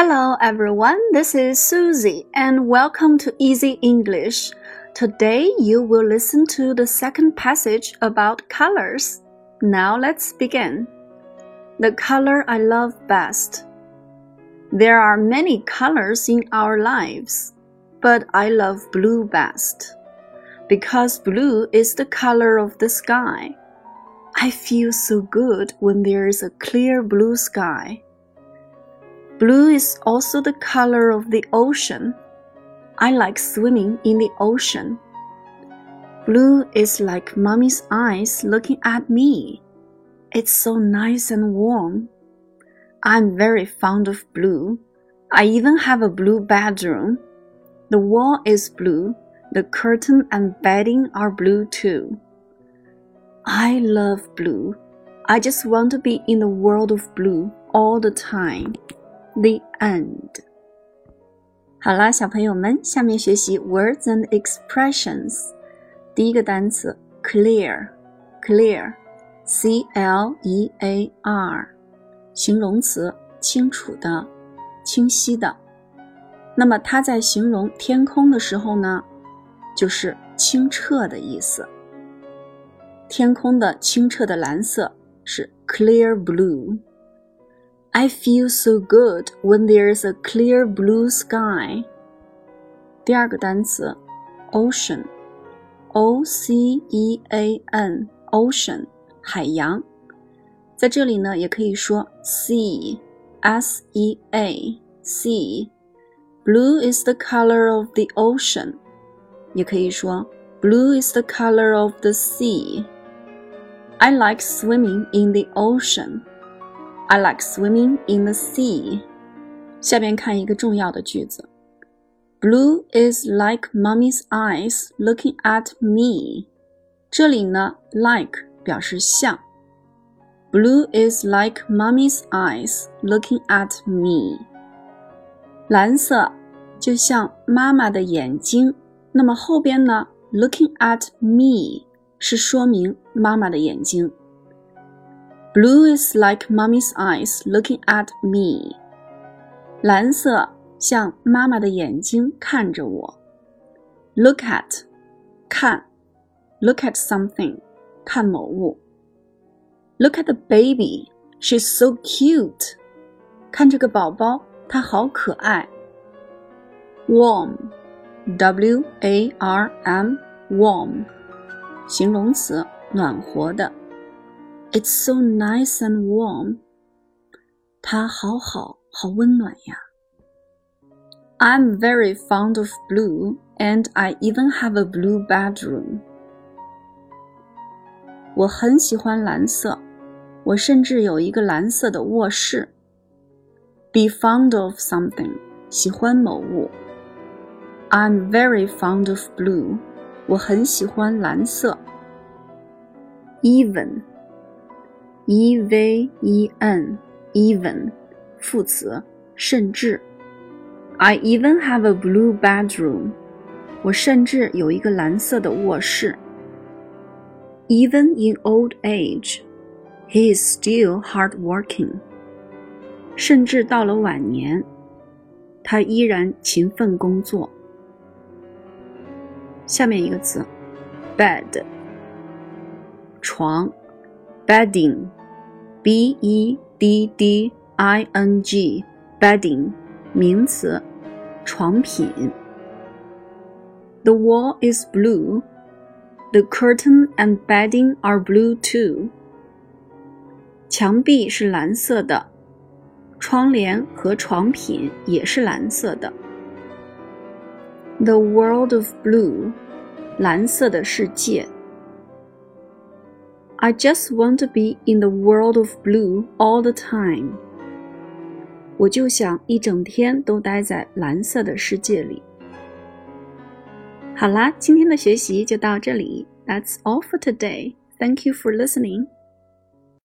Hello everyone, this is Susie and welcome to Easy English. Today you will listen to the second passage about colors. Now let's begin. The color I love best. There are many colors in our lives, but I love blue best. Because blue is the color of the sky. I feel so good when there is a clear blue sky. Blue is also the color of the ocean. I like swimming in the ocean. Blue is like mommy's eyes looking at me. It's so nice and warm. I'm very fond of blue. I even have a blue bedroom. The wall is blue. The curtain and bedding are blue too. I love blue. I just want to be in the world of blue all the time. The end。好啦，小朋友们，下面学习 words and expressions。第一个单词 clear，clear，c l e a r，形容词，清楚的、清晰的。那么它在形容天空的时候呢，就是清澈的意思。天空的清澈的蓝色是 clear blue。I feel so good when there's a clear blue sky. 第二个单词，ocean，o c e a n，ocean，海洋。在这里呢，也可以说 sea，s e a，sea。Blue is the color of the ocean，也可以说 blue is the color of the sea。I like swimming in the ocean。 I like swimming in the sea. 下面看一个重要的句子：Blue is like mommy's eyes looking at me。这里呢，like 表示像。Blue is like mommy's eyes looking at me。蓝色就像妈妈的眼睛。那么后边呢，looking at me 是说明妈妈的眼睛。 Blue is like mommy's eyes looking at me. 蓝色像妈妈的眼睛看着我。Look at，看，look at something，看某物。Look at the baby, she's so cute. 看这个宝宝，她好可爱。Warm, W A R M, warm，形容词，暖和的。 it's so nice and warm. 它好好，好温暖呀。I'm very fond of blue, and I even have a blue bedroom. 我很喜欢蓝色，我甚至有一个蓝色的卧室。Be fond of something，喜欢某物。I'm very fond of blue，我很喜欢蓝色。Even。 e v e n even 副词，甚至。I even have a blue bedroom。我甚至有一个蓝色的卧室。Even in old age, he is still hardworking。甚至到了晚年，他依然勤奋工作。下面一个词，bed，床，bedding。 b e d d i n g bedding 名词，床品。The wall is blue. The curtain and bedding are blue too. 墙壁是蓝色的，窗帘和床品也是蓝色的。The world of blue，蓝色的世界。 I just want to be in the world of blue all the time. 我就想一整天都待在蓝色的世界里。好啦，今天的学习就到这里。That's all for today. Thank you for listening.